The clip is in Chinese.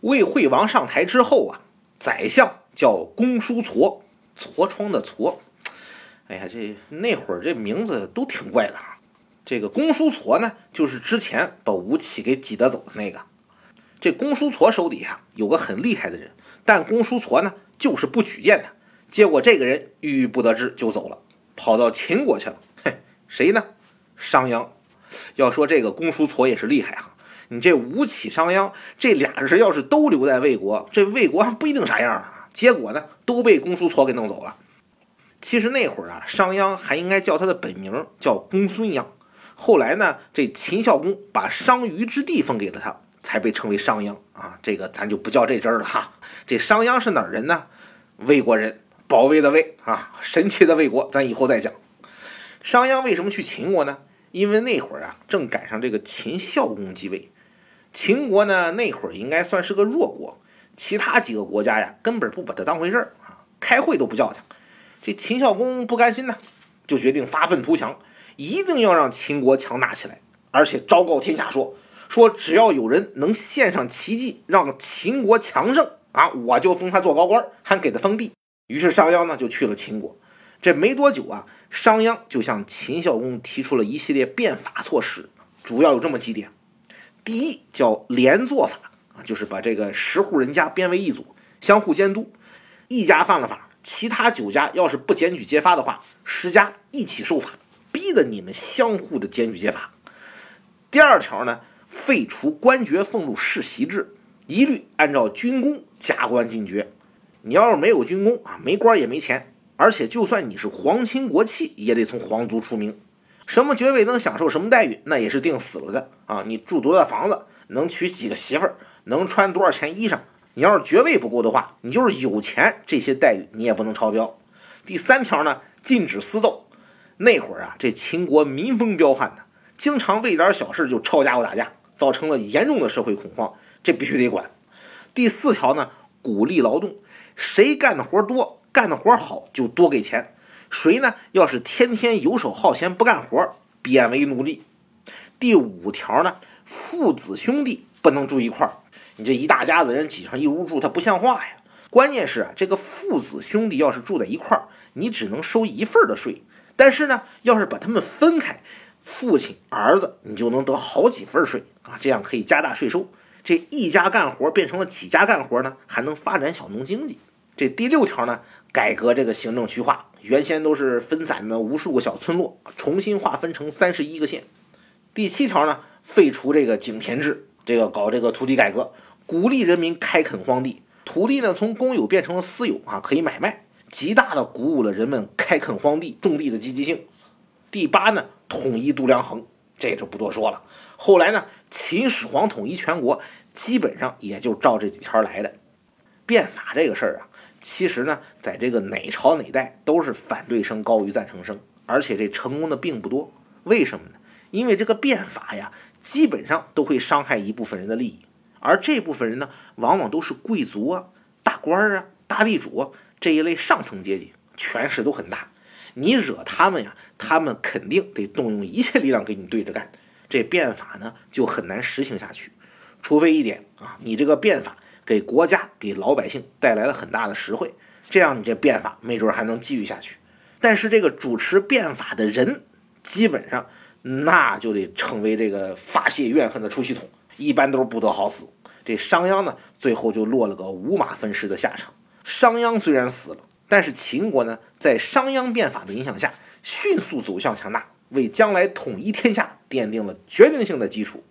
魏惠王上台之后啊，宰相叫公叔痤，痤疮的痤。哎呀，这那会儿这名字都挺怪的啊。这个公叔痤呢，就是之前把吴起给挤得走的那个。这公叔痤手底下有个很厉害的人，但公叔痤呢就是不举荐他。结果这个人郁郁不得志就走了，跑到秦国去了。嘿，谁呢？商鞅。要说这个公叔痤也是厉害哈。你这吴起、商鞅这俩人要是都留在魏国，这魏国还不一定啥样啊。结果呢，都被公叔痤给弄走了。其实那会儿啊，商鞅还应该叫他的本名叫公孙鞅。后来呢，这秦孝公把商於之地封给了他，才被称为商鞅啊。这个咱就不较这真儿了哈。这商鞅是哪儿人呢？魏国人，保卫的魏啊，神奇的魏国，咱以后再讲。商鞅为什么去秦国呢？因为那会儿啊，正赶上这个秦孝公继位。秦国呢，那会儿应该算是个弱国，其他几个国家呀，根本不把他当回事儿啊，开会都不叫他。这秦孝公不甘心呢，就决定发愤图强，一定要让秦国强大起来，而且昭告天下说：说只要有人能献上奇迹，让秦国强盛啊，我就封他做高官，还给他封地。于是商鞅呢就去了秦国。这没多久啊，商鞅就向秦孝公提出了一系列变法措施，主要有这么几点：第一叫连坐法啊，就是把这个十户人家编为一组，相互监督，一家犯了法。其他九家要是不检举揭发的话，十家一起受罚，逼得你们相互的检举揭发。第二条呢，废除官爵俸禄世袭制，一律按照军功加官进爵。你要是没有军功啊，没官也没钱，而且就算你是皇亲国戚，也得从皇族出名。什么爵位能享受什么待遇，那也是定死了的啊！你住多大房子，能娶几个媳妇儿，能穿多少钱衣裳。你要是爵位不够的话，你就是有钱，这些待遇你也不能超标。第三条呢，禁止私斗。那会儿啊，这秦国民风彪悍的，经常为点小事就抄家伙打架，造成了严重的社会恐慌，这必须得管。第四条呢，鼓励劳动，谁干的活多，干的活好就多给钱。谁呢，要是天天游手好闲不干活，贬为奴隶。第五条呢，父子兄弟不能住一块儿。你这一大家子人挤上一屋住，他不像话呀！关键是啊，这个父子兄弟要是住在一块儿，你只能收一份的税。但是呢，要是把他们分开，父亲、儿子，你就能得好几份税啊！这样可以加大税收。这一家干活变成了几家干活呢，还能发展小农经济。这第六条呢，改革这个行政区划，原先都是分散的无数个小村落，重新划分成三十一个县。第七条呢，废除这个井田制，这个搞这个土地改革。鼓励人民开垦荒地，土地呢从公有变成了私有啊，可以买卖，极大的鼓舞了人们开垦荒地、种地的积极性。第八呢，统一度量衡，这就不多说了。后来呢，秦始皇统一全国，基本上也就照这几条来的。变法这个事儿啊，其实呢，在这个哪朝哪代都是反对声高于赞成声，而且这成功的并不多。为什么呢？因为这个变法呀，基本上都会伤害一部分人的利益。而这部分人呢，往往都是贵族啊、大官儿啊、大地主啊这一类上层阶级，权势都很大。你惹他们呀，他们肯定得动用一切力量跟你对着干。这变法呢，就很难实行下去。除非一点啊，你这个变法给国家、给老百姓带来了很大的实惠，这样你这变法没准还能继续下去。但是这个主持变法的人，基本上那就得成为这个发泄怨恨的出气筒。一般都是不得好死。这商鞅呢，最后就落了个五马分尸的下场。商鞅虽然死了，但是秦国呢，在商鞅变法的影响下，迅速走向强大，为将来统一天下奠定了决定性的基础。